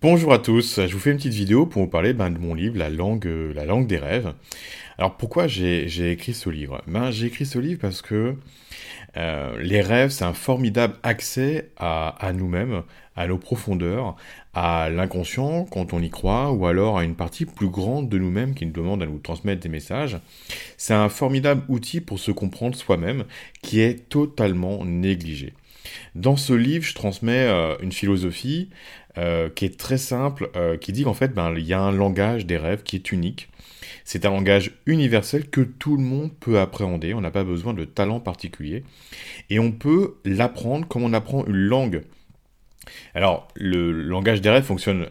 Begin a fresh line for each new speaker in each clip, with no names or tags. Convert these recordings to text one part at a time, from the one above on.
Bonjour à tous, je vous fais une petite vidéo pour vous parler ben, de mon livre, La langue, euh, la langue des rêves. Alors pourquoi j'ai écrit ce livre? Ben, J'ai écrit ce livre parce que euh, les rêves, c'est un formidable accès à, à nous-mêmes, à nos profondeurs, à l'inconscient quand on y croit, ou alors à une partie plus grande de nous-mêmes qui nous demande à nous transmettre des messages. C'est un formidable outil pour se comprendre soi-même qui est totalement négligé. Dans ce livre, je transmets euh, une philosophie euh, qui est très simple, euh, qui dit qu'en fait, ben, il y a un langage des rêves qui est unique. C'est un langage universel que tout le monde peut appréhender. On n'a pas besoin de talent particulier. Et on peut l'apprendre comme on apprend une langue. Alors, le langage des rêves fonctionne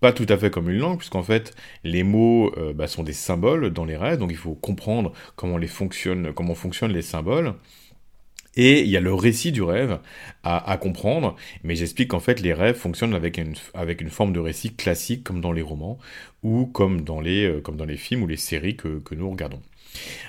pas tout à fait comme une langue, puisqu'en fait, les mots bah, sont des symboles dans les rêves, donc il faut comprendre comment, les fonctionne, comment fonctionnent les symboles. Et il y a le récit du rêve à, comprendre, mais j'explique qu'en fait les rêves fonctionnent avec une, forme de récit classique comme dans les romans ou comme dans les, euh, films ou les séries que, que nous regardons.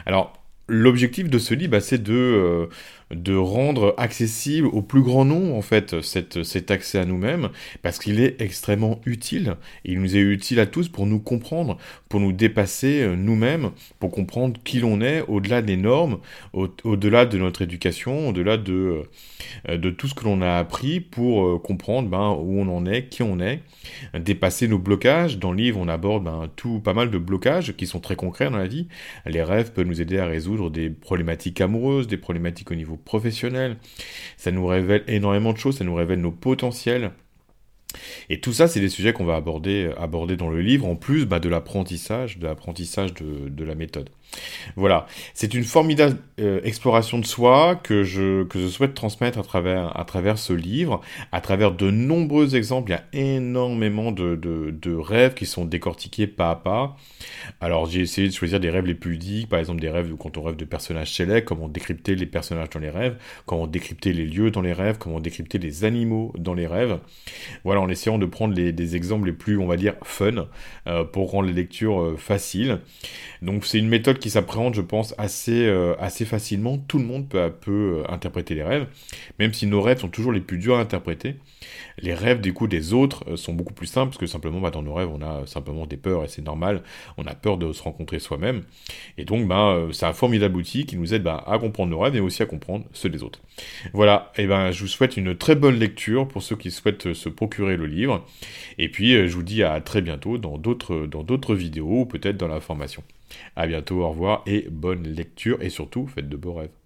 Alors l'objectif de ce livre, bah, c'est de, euh, de rendre accessible au plus grand nombre, en fait, cette, cet accès à nous-mêmes, parce qu'il est extrêmement utile. il nous est utile à tous pour nous comprendre, pour nous dépasser euh, nous-mêmes, pour comprendre qui l'on est, au-delà des normes, au-delà de notre éducation, au-delà de, euh, de tout ce que l'on a appris, pour comprendre ben, où on en est, qui on est, dépasser nos blocages. Dans le livre, on aborde ben, tout, pas mal de blocages qui sont très concrets dans la vie. Les rêves peuvent nous aider à résoudre des problématiques amoureuses, des problématiques au niveau professionnel. Ça nous révèle énormément de choses, ça nous révèle nos potentiels. Et tout ça, c'est des sujets qu'on va aborder, aborder dans le livre, en plus bah, de l'apprentissage, de l'apprentissage de, la méthode. Voilà, c'est une formidable euh, exploration de soi que je, que je souhaite transmettre à travers, à travers ce livre, à travers de nombreux exemples. Il y a énormément de, de, rêves qui sont décortiqués pas à pas. Alors j'ai essayé de choisir des rêves les plus ludiques, par exemple des rêves quand on rêve de personnages célèbres, comment décrypter les personnages dans les rêves, comment décrypter les lieux dans les rêves, comment décrypter les animaux dans les rêves. Voilà, en essayant de prendre les, des exemples les plus, on va dire, fun, euh, pour rendre les lectures euh, faciles. Donc c'est une méthode qui s'appréhende, je pense, assez, euh, assez facilement. Tout le monde peut, peu interpréter les rêves, même si nos rêves sont toujours les plus durs à interpréter. Les rêves, du coup, des autres sont beaucoup plus simples, parce que simplement, bah, dans nos rêves, on a simplement des peurs, et c'est normal, on a peur de se rencontrer soi-même. Et donc, bah, c'est un formidable outil qui nous aide bah, à comprendre nos rêves, et aussi à comprendre ceux des autres. Voilà, et ben je vous souhaite une très bonne lecture pour ceux qui souhaitent se procurer le livre. Et puis, euh, je vous dis à très bientôt dans d'autres, dans d'autres vidéos ou peut-être dans la formation. À bientôt, au revoir et bonne lecture et surtout, faites de beaux rêves.